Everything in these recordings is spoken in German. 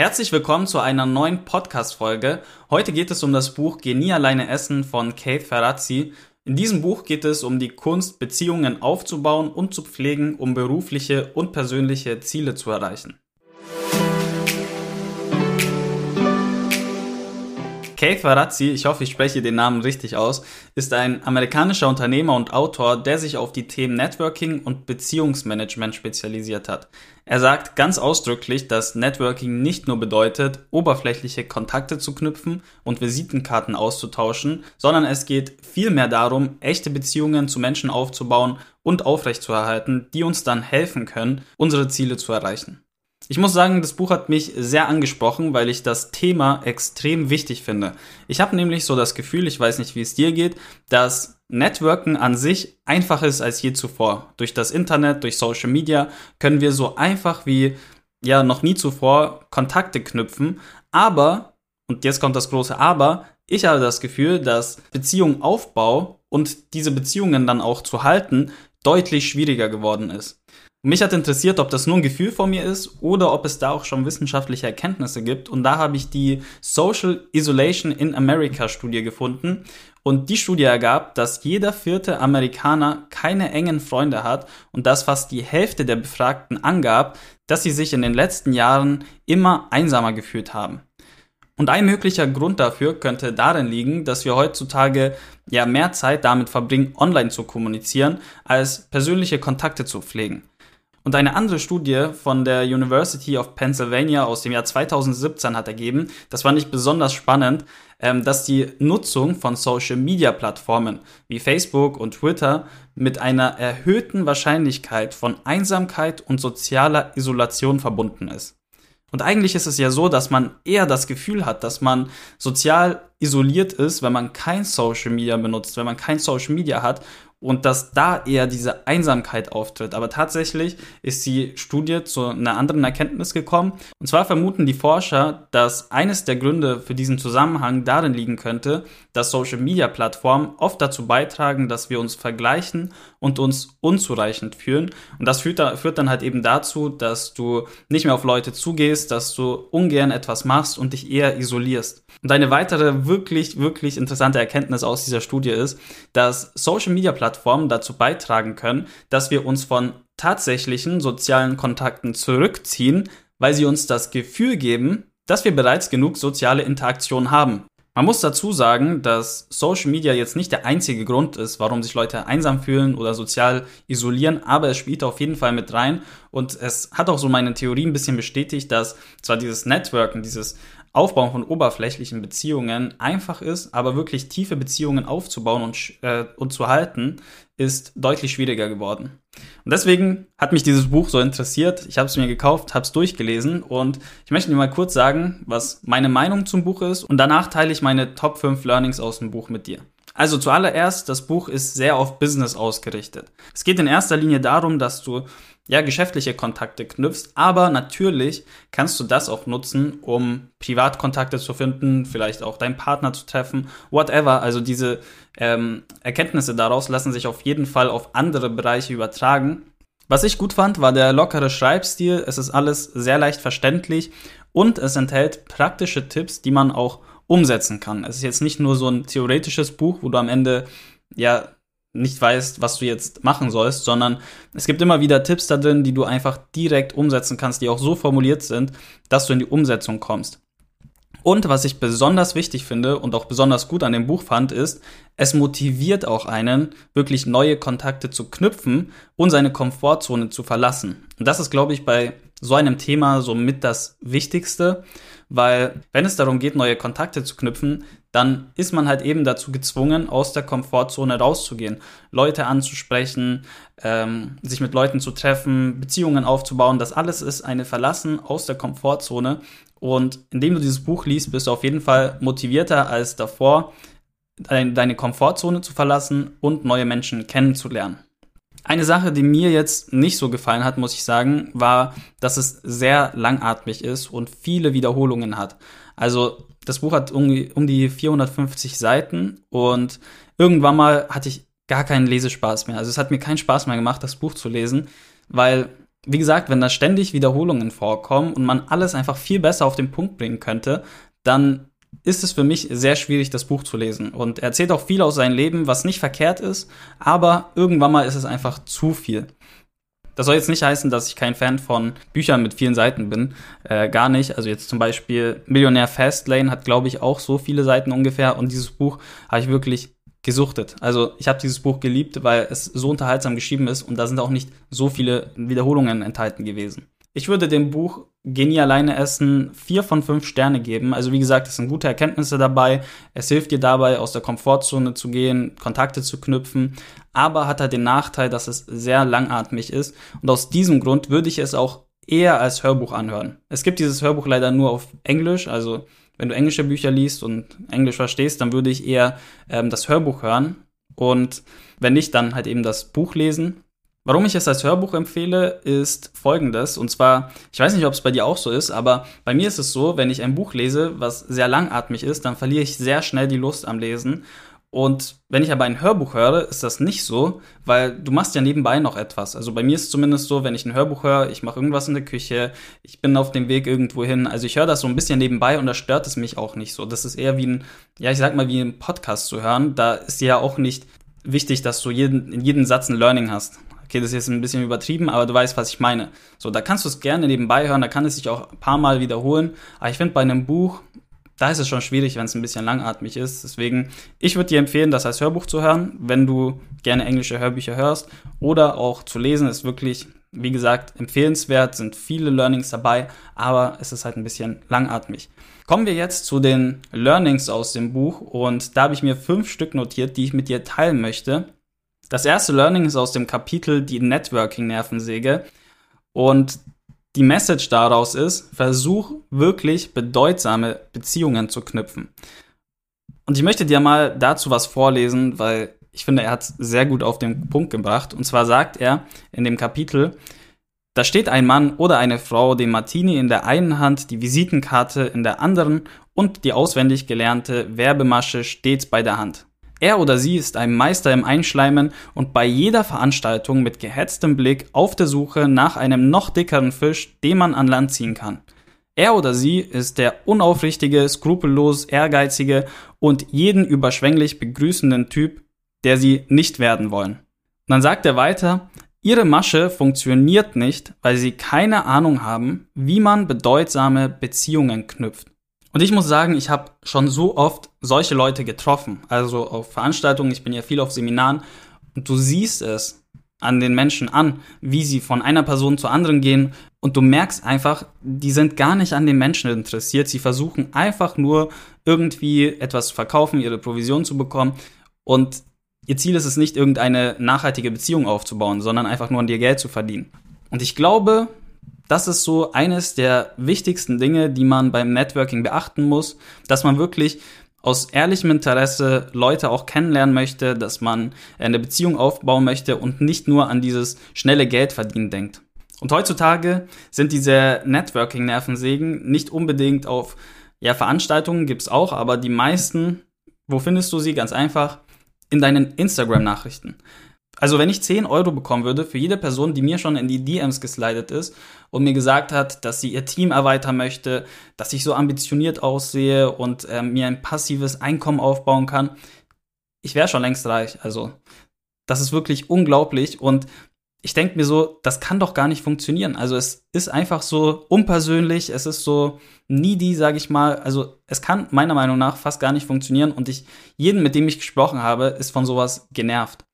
Herzlich willkommen zu einer neuen Podcast-Folge. Heute geht es um das Buch Genie alleine essen von Kate Ferrazzi. In diesem Buch geht es um die Kunst, Beziehungen aufzubauen und zu pflegen, um berufliche und persönliche Ziele zu erreichen. Keith Varazzi, ich hoffe, ich spreche den Namen richtig aus, ist ein amerikanischer Unternehmer und Autor, der sich auf die Themen Networking und Beziehungsmanagement spezialisiert hat. Er sagt ganz ausdrücklich, dass Networking nicht nur bedeutet, oberflächliche Kontakte zu knüpfen und Visitenkarten auszutauschen, sondern es geht vielmehr darum, echte Beziehungen zu Menschen aufzubauen und aufrechtzuerhalten, die uns dann helfen können, unsere Ziele zu erreichen. Ich muss sagen, das Buch hat mich sehr angesprochen, weil ich das Thema extrem wichtig finde. Ich habe nämlich so das Gefühl, ich weiß nicht, wie es dir geht, dass Networken an sich einfacher ist als je zuvor. Durch das Internet, durch Social Media können wir so einfach wie ja noch nie zuvor Kontakte knüpfen. Aber, und jetzt kommt das große Aber, ich habe das Gefühl, dass Beziehungaufbau und diese Beziehungen dann auch zu halten deutlich schwieriger geworden ist. Mich hat interessiert, ob das nur ein Gefühl von mir ist oder ob es da auch schon wissenschaftliche Erkenntnisse gibt. Und da habe ich die Social Isolation in America Studie gefunden. Und die Studie ergab, dass jeder vierte Amerikaner keine engen Freunde hat und dass fast die Hälfte der Befragten angab, dass sie sich in den letzten Jahren immer einsamer gefühlt haben. Und ein möglicher Grund dafür könnte darin liegen, dass wir heutzutage ja mehr Zeit damit verbringen, online zu kommunizieren, als persönliche Kontakte zu pflegen. Und eine andere Studie von der University of Pennsylvania aus dem Jahr 2017 hat ergeben, das fand ich besonders spannend, ähm, dass die Nutzung von Social-Media-Plattformen wie Facebook und Twitter mit einer erhöhten Wahrscheinlichkeit von Einsamkeit und sozialer Isolation verbunden ist. Und eigentlich ist es ja so, dass man eher das Gefühl hat, dass man sozial isoliert ist, wenn man kein Social Media benutzt, wenn man kein Social Media hat und dass da eher diese Einsamkeit auftritt. Aber tatsächlich ist die Studie zu einer anderen Erkenntnis gekommen. Und zwar vermuten die Forscher, dass eines der Gründe für diesen Zusammenhang darin liegen könnte, dass Social-Media-Plattformen oft dazu beitragen, dass wir uns vergleichen und uns unzureichend fühlen. Und das führt, führt dann halt eben dazu, dass du nicht mehr auf Leute zugehst, dass du ungern etwas machst und dich eher isolierst. Und eine weitere wirklich, wirklich interessante Erkenntnis aus dieser Studie ist, dass Social-Media-Plattformen dazu beitragen können, dass wir uns von tatsächlichen sozialen Kontakten zurückziehen, weil sie uns das Gefühl geben, dass wir bereits genug soziale Interaktion haben. Man muss dazu sagen, dass Social Media jetzt nicht der einzige Grund ist, warum sich Leute einsam fühlen oder sozial isolieren, aber es spielt auf jeden Fall mit rein. Und es hat auch so meine Theorie ein bisschen bestätigt, dass zwar dieses Networken, dieses Aufbauen von oberflächlichen Beziehungen einfach ist, aber wirklich tiefe Beziehungen aufzubauen und, äh, und zu halten, ist deutlich schwieriger geworden. Und deswegen hat mich dieses Buch so interessiert. Ich habe es mir gekauft, habe es durchgelesen und ich möchte dir mal kurz sagen, was meine Meinung zum Buch ist und danach teile ich meine Top 5 Learnings aus dem Buch mit dir. Also zuallererst, das Buch ist sehr auf Business ausgerichtet. Es geht in erster Linie darum, dass du ja, geschäftliche Kontakte knüpfst, aber natürlich kannst du das auch nutzen, um Privatkontakte zu finden, vielleicht auch deinen Partner zu treffen, whatever. Also diese ähm, Erkenntnisse daraus lassen sich auf jeden Fall auf andere Bereiche übertragen. Was ich gut fand, war der lockere Schreibstil. Es ist alles sehr leicht verständlich und es enthält praktische Tipps, die man auch umsetzen kann. Es ist jetzt nicht nur so ein theoretisches Buch, wo du am Ende ja nicht weißt, was du jetzt machen sollst, sondern es gibt immer wieder Tipps da drin, die du einfach direkt umsetzen kannst, die auch so formuliert sind, dass du in die Umsetzung kommst. Und was ich besonders wichtig finde und auch besonders gut an dem Buch fand, ist, es motiviert auch einen, wirklich neue Kontakte zu knüpfen und seine Komfortzone zu verlassen. Und das ist, glaube ich, bei so einem Thema somit das Wichtigste, weil wenn es darum geht, neue Kontakte zu knüpfen, dann ist man halt eben dazu gezwungen, aus der Komfortzone rauszugehen, Leute anzusprechen, ähm, sich mit Leuten zu treffen, Beziehungen aufzubauen. Das alles ist eine Verlassen aus der Komfortzone. Und indem du dieses Buch liest, bist du auf jeden Fall motivierter als davor, deine Komfortzone zu verlassen und neue Menschen kennenzulernen. Eine Sache, die mir jetzt nicht so gefallen hat, muss ich sagen, war, dass es sehr langatmig ist und viele Wiederholungen hat. Also das Buch hat um, um die 450 Seiten und irgendwann mal hatte ich gar keinen Lesespaß mehr. Also es hat mir keinen Spaß mehr gemacht, das Buch zu lesen, weil wie gesagt, wenn da ständig Wiederholungen vorkommen und man alles einfach viel besser auf den Punkt bringen könnte, dann ist es für mich sehr schwierig, das Buch zu lesen. Und er erzählt auch viel aus seinem Leben, was nicht verkehrt ist, aber irgendwann mal ist es einfach zu viel. Das soll jetzt nicht heißen, dass ich kein Fan von Büchern mit vielen Seiten bin. Äh, gar nicht. Also jetzt zum Beispiel Millionär Fastlane hat, glaube ich, auch so viele Seiten ungefähr. Und dieses Buch habe ich wirklich gesuchtet. Also ich habe dieses Buch geliebt, weil es so unterhaltsam geschrieben ist und da sind auch nicht so viele Wiederholungen enthalten gewesen. Ich würde dem Buch Genie alleine essen vier von fünf Sterne geben. Also wie gesagt, es sind gute Erkenntnisse dabei. Es hilft dir dabei, aus der Komfortzone zu gehen, Kontakte zu knüpfen, aber hat halt den Nachteil, dass es sehr langatmig ist. Und aus diesem Grund würde ich es auch eher als Hörbuch anhören. Es gibt dieses Hörbuch leider nur auf Englisch, also wenn du englische Bücher liest und Englisch verstehst, dann würde ich eher ähm, das Hörbuch hören und wenn nicht, dann halt eben das Buch lesen. Warum ich es als Hörbuch empfehle, ist folgendes. Und zwar, ich weiß nicht, ob es bei dir auch so ist, aber bei mir ist es so, wenn ich ein Buch lese, was sehr langatmig ist, dann verliere ich sehr schnell die Lust am Lesen. Und wenn ich aber ein Hörbuch höre, ist das nicht so, weil du machst ja nebenbei noch etwas. Also bei mir ist es zumindest so, wenn ich ein Hörbuch höre, ich mache irgendwas in der Küche, ich bin auf dem Weg irgendwo hin. Also ich höre das so ein bisschen nebenbei und da stört es mich auch nicht so. Das ist eher wie ein, ja, ich sag mal, wie ein Podcast zu hören. Da ist ja auch nicht wichtig, dass du jeden, in jedem Satz ein Learning hast. Okay, das ist jetzt ein bisschen übertrieben, aber du weißt, was ich meine. So, da kannst du es gerne nebenbei hören, da kann es sich auch ein paar Mal wiederholen. Aber ich finde, bei einem Buch, da ist es schon schwierig, wenn es ein bisschen langatmig ist. Deswegen, ich würde dir empfehlen, das als Hörbuch zu hören, wenn du gerne englische Hörbücher hörst. Oder auch zu lesen, ist wirklich, wie gesagt, empfehlenswert, sind viele Learnings dabei, aber es ist halt ein bisschen langatmig. Kommen wir jetzt zu den Learnings aus dem Buch und da habe ich mir fünf Stück notiert, die ich mit dir teilen möchte. Das erste Learning ist aus dem Kapitel die Networking-Nervensäge. Und die Message daraus ist, versuch wirklich bedeutsame Beziehungen zu knüpfen. Und ich möchte dir mal dazu was vorlesen, weil ich finde, er hat es sehr gut auf den Punkt gebracht. Und zwar sagt er in dem Kapitel, da steht ein Mann oder eine Frau den Martini in der einen Hand, die Visitenkarte in der anderen und die auswendig gelernte Werbemasche stets bei der Hand. Er oder sie ist ein Meister im Einschleimen und bei jeder Veranstaltung mit gehetztem Blick auf der Suche nach einem noch dickeren Fisch, den man an Land ziehen kann. Er oder sie ist der unaufrichtige, skrupellos ehrgeizige und jeden überschwänglich begrüßenden Typ, der sie nicht werden wollen. Dann sagt er weiter, ihre Masche funktioniert nicht, weil sie keine Ahnung haben, wie man bedeutsame Beziehungen knüpft. Und ich muss sagen, ich habe schon so oft solche Leute getroffen. Also auf Veranstaltungen, ich bin ja viel auf Seminaren und du siehst es an den Menschen an, wie sie von einer Person zur anderen gehen und du merkst einfach, die sind gar nicht an den Menschen interessiert. Sie versuchen einfach nur irgendwie etwas zu verkaufen, ihre Provision zu bekommen und ihr Ziel ist es nicht, irgendeine nachhaltige Beziehung aufzubauen, sondern einfach nur an dir Geld zu verdienen. Und ich glaube, das ist so eines der wichtigsten Dinge, die man beim Networking beachten muss, dass man wirklich aus ehrlichem Interesse Leute auch kennenlernen möchte, dass man eine Beziehung aufbauen möchte und nicht nur an dieses schnelle Geld verdienen denkt. Und heutzutage sind diese Networking-Nervensägen nicht unbedingt auf ja, Veranstaltungen gibt's auch, aber die meisten, wo findest du sie? Ganz einfach in deinen Instagram-Nachrichten. Also wenn ich 10 Euro bekommen würde für jede Person, die mir schon in die DMs geslidet ist und mir gesagt hat, dass sie ihr Team erweitern möchte, dass ich so ambitioniert aussehe und äh, mir ein passives Einkommen aufbauen kann, ich wäre schon längst reich. Also das ist wirklich unglaublich und ich denke mir so, das kann doch gar nicht funktionieren. Also es ist einfach so unpersönlich, es ist so needy, sage ich mal. Also es kann meiner Meinung nach fast gar nicht funktionieren und ich jeden, mit dem ich gesprochen habe, ist von sowas genervt.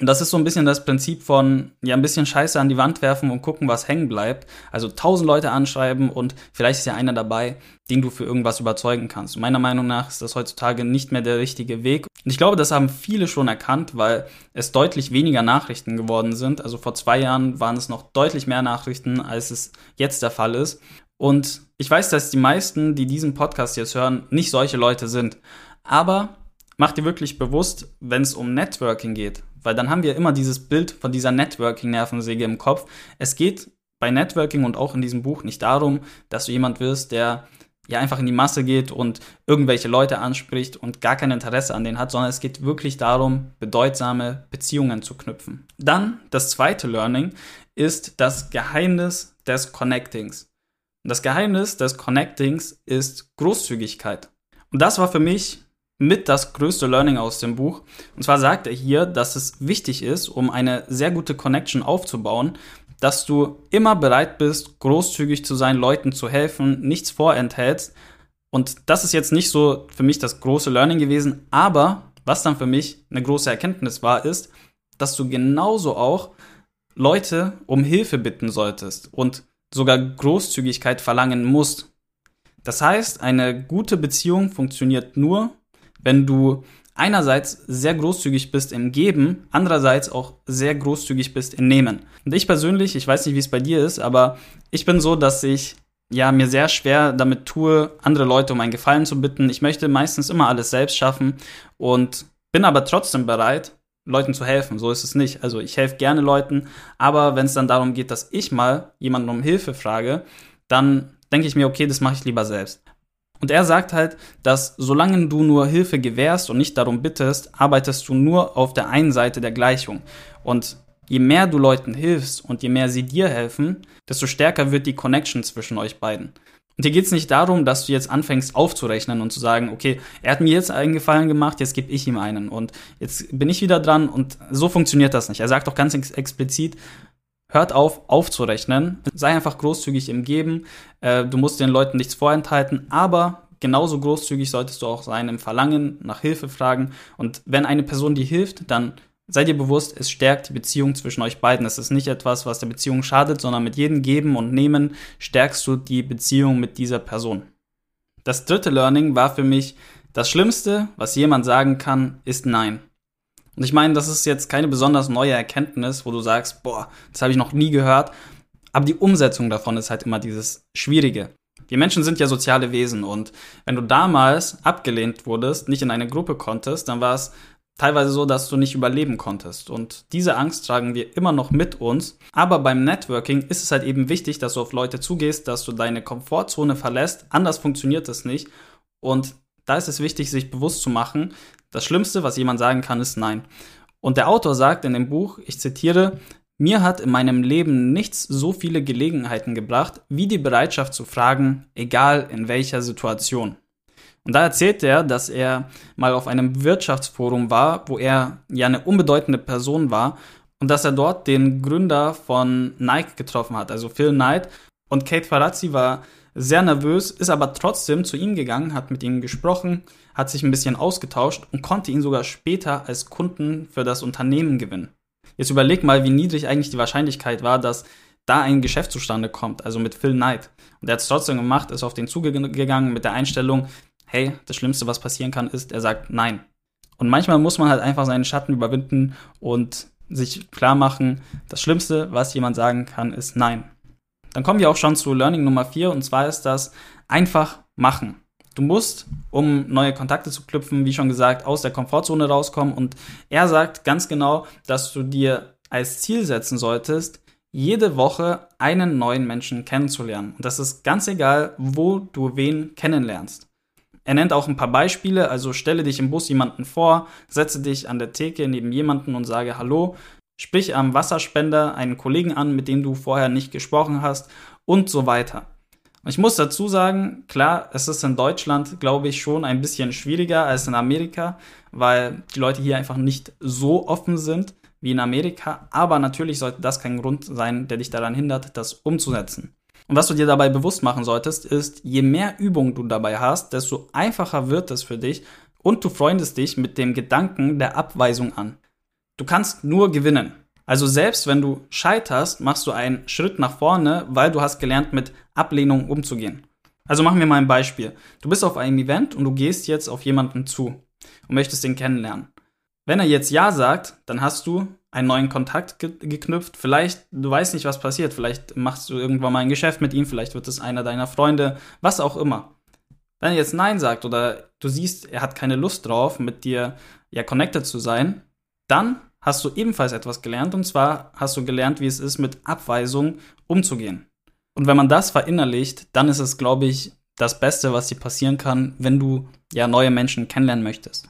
Und das ist so ein bisschen das Prinzip von, ja, ein bisschen Scheiße an die Wand werfen und gucken, was hängen bleibt. Also tausend Leute anschreiben und vielleicht ist ja einer dabei, den du für irgendwas überzeugen kannst. Meiner Meinung nach ist das heutzutage nicht mehr der richtige Weg. Und ich glaube, das haben viele schon erkannt, weil es deutlich weniger Nachrichten geworden sind. Also vor zwei Jahren waren es noch deutlich mehr Nachrichten, als es jetzt der Fall ist. Und ich weiß, dass die meisten, die diesen Podcast jetzt hören, nicht solche Leute sind. Aber mach dir wirklich bewusst, wenn es um Networking geht, weil dann haben wir immer dieses Bild von dieser Networking-Nervensäge im Kopf. Es geht bei Networking und auch in diesem Buch nicht darum, dass du jemand wirst, der ja einfach in die Masse geht und irgendwelche Leute anspricht und gar kein Interesse an denen hat, sondern es geht wirklich darum, bedeutsame Beziehungen zu knüpfen. Dann das zweite Learning ist das Geheimnis des Connectings. Und das Geheimnis des Connectings ist Großzügigkeit. Und das war für mich mit das größte Learning aus dem Buch. Und zwar sagt er hier, dass es wichtig ist, um eine sehr gute Connection aufzubauen, dass du immer bereit bist, großzügig zu sein, Leuten zu helfen, nichts vorenthältst. Und das ist jetzt nicht so für mich das große Learning gewesen, aber was dann für mich eine große Erkenntnis war, ist, dass du genauso auch Leute um Hilfe bitten solltest und sogar Großzügigkeit verlangen musst. Das heißt, eine gute Beziehung funktioniert nur, wenn du einerseits sehr großzügig bist im Geben, andererseits auch sehr großzügig bist im Nehmen. Und ich persönlich, ich weiß nicht, wie es bei dir ist, aber ich bin so, dass ich ja mir sehr schwer damit tue, andere Leute um einen Gefallen zu bitten. Ich möchte meistens immer alles selbst schaffen und bin aber trotzdem bereit, Leuten zu helfen. So ist es nicht. Also ich helfe gerne Leuten, aber wenn es dann darum geht, dass ich mal jemanden um Hilfe frage, dann denke ich mir, okay, das mache ich lieber selbst. Und er sagt halt, dass solange du nur Hilfe gewährst und nicht darum bittest, arbeitest du nur auf der einen Seite der Gleichung. Und je mehr du Leuten hilfst und je mehr sie dir helfen, desto stärker wird die Connection zwischen euch beiden. Und hier geht es nicht darum, dass du jetzt anfängst aufzurechnen und zu sagen, okay, er hat mir jetzt einen Gefallen gemacht, jetzt gebe ich ihm einen und jetzt bin ich wieder dran und so funktioniert das nicht. Er sagt auch ganz ex explizit, hört auf aufzurechnen, sei einfach großzügig im Geben, äh, du musst den Leuten nichts vorenthalten, aber genauso großzügig solltest du auch sein im Verlangen, nach Hilfe fragen und wenn eine Person dir hilft, dann Seid ihr bewusst, es stärkt die Beziehung zwischen euch beiden. Es ist nicht etwas, was der Beziehung schadet, sondern mit jedem Geben und Nehmen stärkst du die Beziehung mit dieser Person. Das dritte Learning war für mich, das Schlimmste, was jemand sagen kann, ist Nein. Und ich meine, das ist jetzt keine besonders neue Erkenntnis, wo du sagst, boah, das habe ich noch nie gehört. Aber die Umsetzung davon ist halt immer dieses Schwierige. Die Menschen sind ja soziale Wesen und wenn du damals abgelehnt wurdest, nicht in eine Gruppe konntest, dann war es teilweise so, dass du nicht überleben konntest. Und diese Angst tragen wir immer noch mit uns. Aber beim Networking ist es halt eben wichtig, dass du auf Leute zugehst, dass du deine Komfortzone verlässt. Anders funktioniert das nicht. Und da ist es wichtig, sich bewusst zu machen, das Schlimmste, was jemand sagen kann, ist Nein. Und der Autor sagt in dem Buch, ich zitiere, mir hat in meinem Leben nichts so viele Gelegenheiten gebracht, wie die Bereitschaft zu fragen, egal in welcher Situation. Und da erzählt er, dass er mal auf einem Wirtschaftsforum war, wo er ja eine unbedeutende Person war und dass er dort den Gründer von Nike getroffen hat, also Phil Knight. Und Kate Farazzi war sehr nervös, ist aber trotzdem zu ihm gegangen, hat mit ihm gesprochen, hat sich ein bisschen ausgetauscht und konnte ihn sogar später als Kunden für das Unternehmen gewinnen. Jetzt überleg mal, wie niedrig eigentlich die Wahrscheinlichkeit war, dass da ein Geschäft zustande kommt, also mit Phil Knight. Und er hat es trotzdem gemacht, ist auf den zugegangen mit der Einstellung, hey, das Schlimmste, was passieren kann, ist, er sagt nein. Und manchmal muss man halt einfach seinen Schatten überwinden und sich klar machen, das Schlimmste, was jemand sagen kann, ist nein. Dann kommen wir auch schon zu Learning Nummer 4 und zwar ist das einfach machen. Du musst, um neue Kontakte zu knüpfen, wie schon gesagt, aus der Komfortzone rauskommen und er sagt ganz genau, dass du dir als Ziel setzen solltest, jede Woche einen neuen Menschen kennenzulernen. Und das ist ganz egal, wo du wen kennenlernst. Er nennt auch ein paar Beispiele, also stelle dich im Bus jemanden vor, setze dich an der Theke neben jemanden und sage Hallo, sprich am Wasserspender einen Kollegen an, mit dem du vorher nicht gesprochen hast und so weiter. ich muss dazu sagen, klar, es ist in Deutschland, glaube ich, schon ein bisschen schwieriger als in Amerika, weil die Leute hier einfach nicht so offen sind wie in Amerika. Aber natürlich sollte das kein Grund sein, der dich daran hindert, das umzusetzen. Und was du dir dabei bewusst machen solltest, ist, je mehr Übung du dabei hast, desto einfacher wird es für dich und du freundest dich mit dem Gedanken der Abweisung an. Du kannst nur gewinnen. Also selbst wenn du scheiterst, machst du einen Schritt nach vorne, weil du hast gelernt, mit Ablehnung umzugehen. Also machen wir mal ein Beispiel. Du bist auf einem Event und du gehst jetzt auf jemanden zu und möchtest ihn kennenlernen. Wenn er jetzt Ja sagt, dann hast du einen neuen Kontakt ge geknüpft. Vielleicht, du weißt nicht, was passiert. Vielleicht machst du irgendwann mal ein Geschäft mit ihm, vielleicht wird es einer deiner Freunde, was auch immer. Wenn er jetzt Nein sagt oder du siehst, er hat keine Lust drauf, mit dir ja connected zu sein, dann hast du ebenfalls etwas gelernt und zwar hast du gelernt, wie es ist, mit Abweisung umzugehen. Und wenn man das verinnerlicht, dann ist es, glaube ich, das Beste, was dir passieren kann, wenn du ja neue Menschen kennenlernen möchtest.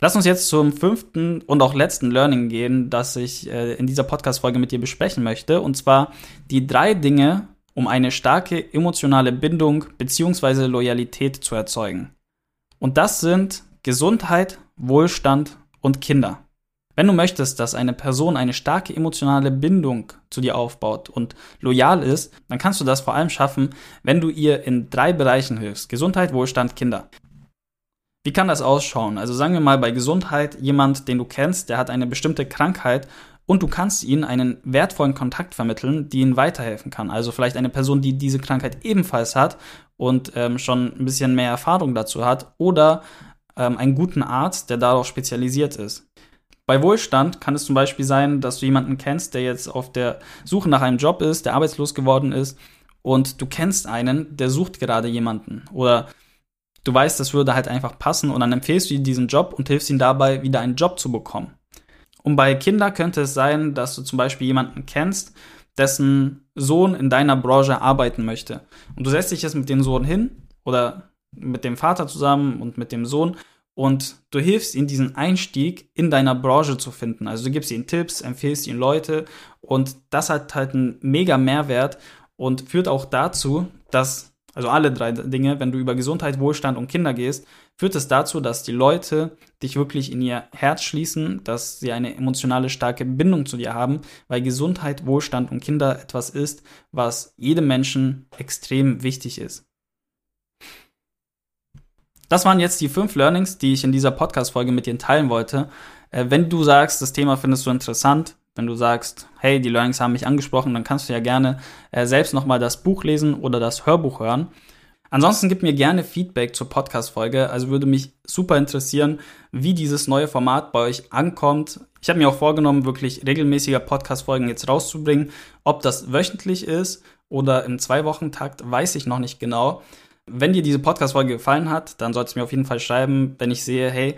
Lass uns jetzt zum fünften und auch letzten Learning gehen, das ich äh, in dieser Podcast-Folge mit dir besprechen möchte. Und zwar die drei Dinge, um eine starke emotionale Bindung bzw. Loyalität zu erzeugen. Und das sind Gesundheit, Wohlstand und Kinder. Wenn du möchtest, dass eine Person eine starke emotionale Bindung zu dir aufbaut und loyal ist, dann kannst du das vor allem schaffen, wenn du ihr in drei Bereichen hilfst. Gesundheit, Wohlstand, Kinder. Wie kann das ausschauen? Also sagen wir mal bei Gesundheit jemand, den du kennst, der hat eine bestimmte Krankheit und du kannst ihnen einen wertvollen Kontakt vermitteln, die ihnen weiterhelfen kann. Also vielleicht eine Person, die diese Krankheit ebenfalls hat und ähm, schon ein bisschen mehr Erfahrung dazu hat oder ähm, einen guten Arzt, der darauf spezialisiert ist. Bei Wohlstand kann es zum Beispiel sein, dass du jemanden kennst, der jetzt auf der Suche nach einem Job ist, der arbeitslos geworden ist und du kennst einen, der sucht gerade jemanden oder du weißt, das würde halt einfach passen und dann empfehlst du ihm diesen Job und hilfst ihm dabei, wieder einen Job zu bekommen. Und bei Kindern könnte es sein, dass du zum Beispiel jemanden kennst, dessen Sohn in deiner Branche arbeiten möchte. Und du setzt dich jetzt mit dem Sohn hin oder mit dem Vater zusammen und mit dem Sohn und du hilfst ihm diesen Einstieg in deiner Branche zu finden. Also du gibst ihm Tipps, empfehlst ihm Leute und das hat halt einen mega Mehrwert und führt auch dazu, dass also alle drei Dinge, wenn du über Gesundheit, Wohlstand und Kinder gehst, führt es dazu, dass die Leute dich wirklich in ihr Herz schließen, dass sie eine emotionale starke Bindung zu dir haben, weil Gesundheit, Wohlstand und Kinder etwas ist, was jedem Menschen extrem wichtig ist. Das waren jetzt die fünf Learnings, die ich in dieser Podcast-Folge mit dir teilen wollte. Äh, wenn du sagst, das Thema findest du interessant, wenn du sagst, hey, die Learnings haben mich angesprochen, dann kannst du ja gerne äh, selbst nochmal das Buch lesen oder das Hörbuch hören. Ansonsten gib mir gerne Feedback zur Podcast-Folge. Also würde mich super interessieren, wie dieses neue Format bei euch ankommt. Ich habe mir auch vorgenommen, wirklich regelmäßiger Podcast-Folgen jetzt rauszubringen. Ob das wöchentlich ist oder im Zwei-Wochen-Takt, weiß ich noch nicht genau. Wenn dir diese Podcast-Folge gefallen hat, dann solltest du mir auf jeden Fall schreiben, wenn ich sehe, hey,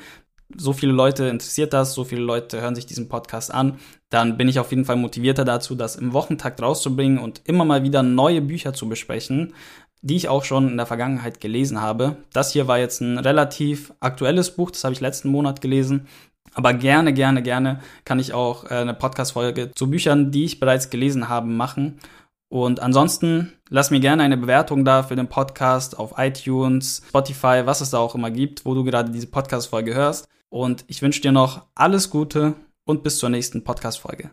so viele Leute interessiert das, so viele Leute hören sich diesen Podcast an, dann bin ich auf jeden Fall motivierter dazu, das im Wochentakt rauszubringen und immer mal wieder neue Bücher zu besprechen, die ich auch schon in der Vergangenheit gelesen habe. Das hier war jetzt ein relativ aktuelles Buch, das habe ich letzten Monat gelesen. Aber gerne, gerne, gerne kann ich auch äh, eine Podcast-Folge zu Büchern, die ich bereits gelesen habe, machen. Und ansonsten lass mir gerne eine Bewertung da für den Podcast auf iTunes, Spotify, was es da auch immer gibt, wo du gerade diese Podcast-Folge hörst. Und ich wünsche dir noch alles Gute und bis zur nächsten Podcast-Folge.